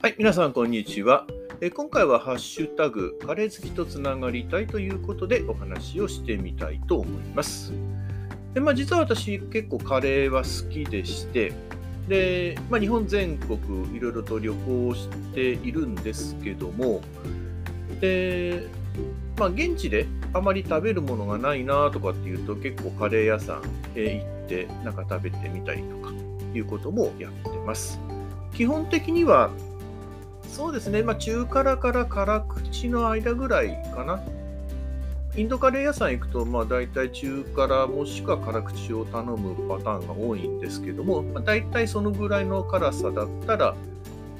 はい皆さん、こんにちは。え今回はハッシュタグ、カレー好きとつながりたいということでお話をしてみたいと思います。でまあ、実は私、結構カレーは好きでして、でまあ、日本全国いろいろと旅行をしているんですけども、でまあ、現地であまり食べるものがないなとかっていうと結構カレー屋さんへ行ってなんか食べてみたりとかいうこともやってます。基本的にはそうですね、まあ、中辛から辛口の間ぐらいかな。インドカレー屋さん行くと、まあ、大体中辛もしくは辛口を頼むパターンが多いんですけども、まあ、大体そのぐらいの辛さだったら、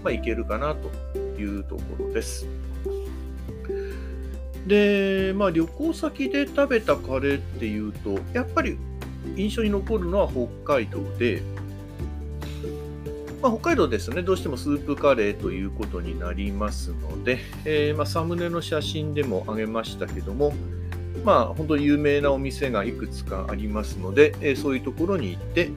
まあ、いけるかなというところです。で、まあ、旅行先で食べたカレーっていうと、やっぱり印象に残るのは北海道で、まあ、北海道ですね、どうしてもスープカレーということになりますので、えー、まあ、サムネの写真でも挙げましたけども、まあ、本当に有名なお店がいくつかありますので、えー、そういうところに行って、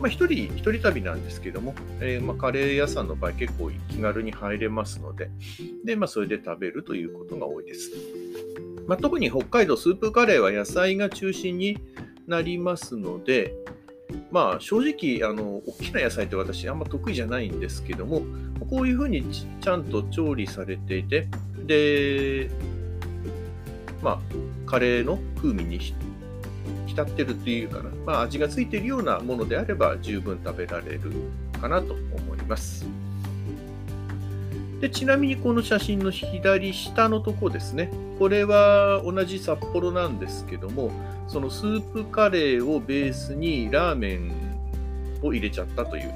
まあ、一人、一人旅なんですけども、えー、ま、カレー屋さんの場合結構気軽に入れますので、で、ま、それで食べるということが多いです。ま、特に北海道スープカレーは野菜が中心になりますので、まあ正直あの大きな野菜って私あんま得意じゃないんですけどもこういうふうにちゃんと調理されていてでまあカレーの風味に浸ってるというかな、まあ、味がついているようなものであれば十分食べられるかなと思います。でちなみにこの写真の左下のとこですねこれは同じ札幌なんですけどもそのスープカレーをベースにラーメンを入れちゃったという、ま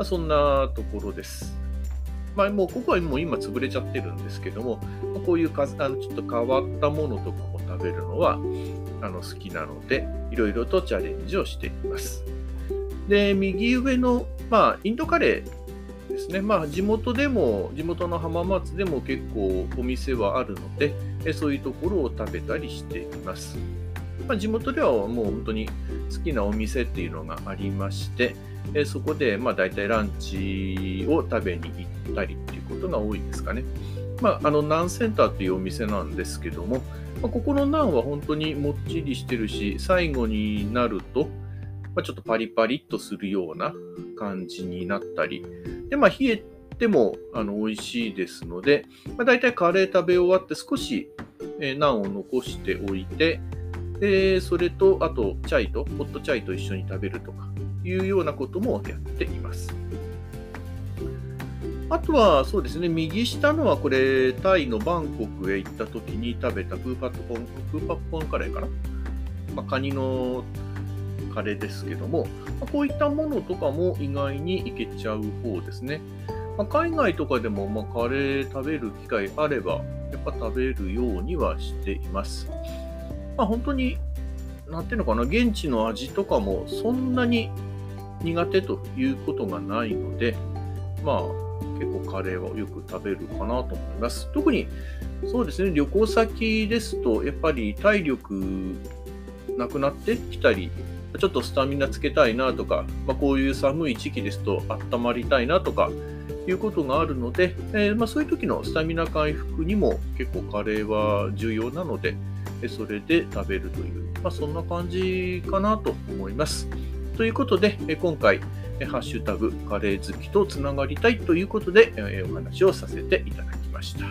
あ、そんなところです。まあ、もうここはもう今潰れちゃってるんですけども、こういうかあのちょっと変わったものとかも食べるのはあの好きなので、いろいろとチャレンジをしています。で、右上の、まあ、インドカレーですね。まあ、地元でも、地元の浜松でも結構お店はあるので、そういうところを食べたりしています。まあ、地元ではもう本当に好きなお店っていうのがありまして、えそこでまあ大体ランチを食べに行ったりっていうことが多いですかね。まあ、あのナンセンターというお店なんですけども、まあ、ここのナンは本当にもっちりしてるし、最後になると、まあ、ちょっとパリパリっとするような感じになったり、でまあ、冷えてもあの美味しいですので、まあ、大体カレー食べ終わって少し、えー、ナンを残しておいて、で、それと、あと、チャイと、ホットチャイと一緒に食べるとかいうようなこともやっています。あとは、そうですね、右下のはこれ、タイのバンコクへ行った時に食べたプーパットポン、プーパッポンカレーかな、まあ、カニのカレーですけども、ま、こういったものとかも意外にいけちゃう方ですね。ま、海外とかでも、まカレー食べる機会あれば、やっぱ食べるようにはしています。まあ、本当に、なんていうのかな、現地の味とかもそんなに苦手ということがないので、まあ、結構カレーはよく食べるかなと思います。特に、そうですね、旅行先ですと、やっぱり体力なくなってきたり、ちょっとスタミナつけたいなとか、まあ、こういう寒い時期ですと温まりたいなとかいうことがあるので、えー、まあ、そういう時のスタミナ回復にも結構カレーは重要なので、それで食べるという、まあ、そんな感じかなと思います。ということで、今回、ハッシュタグカレー好きとつながりたいということで、お話をさせていただきました。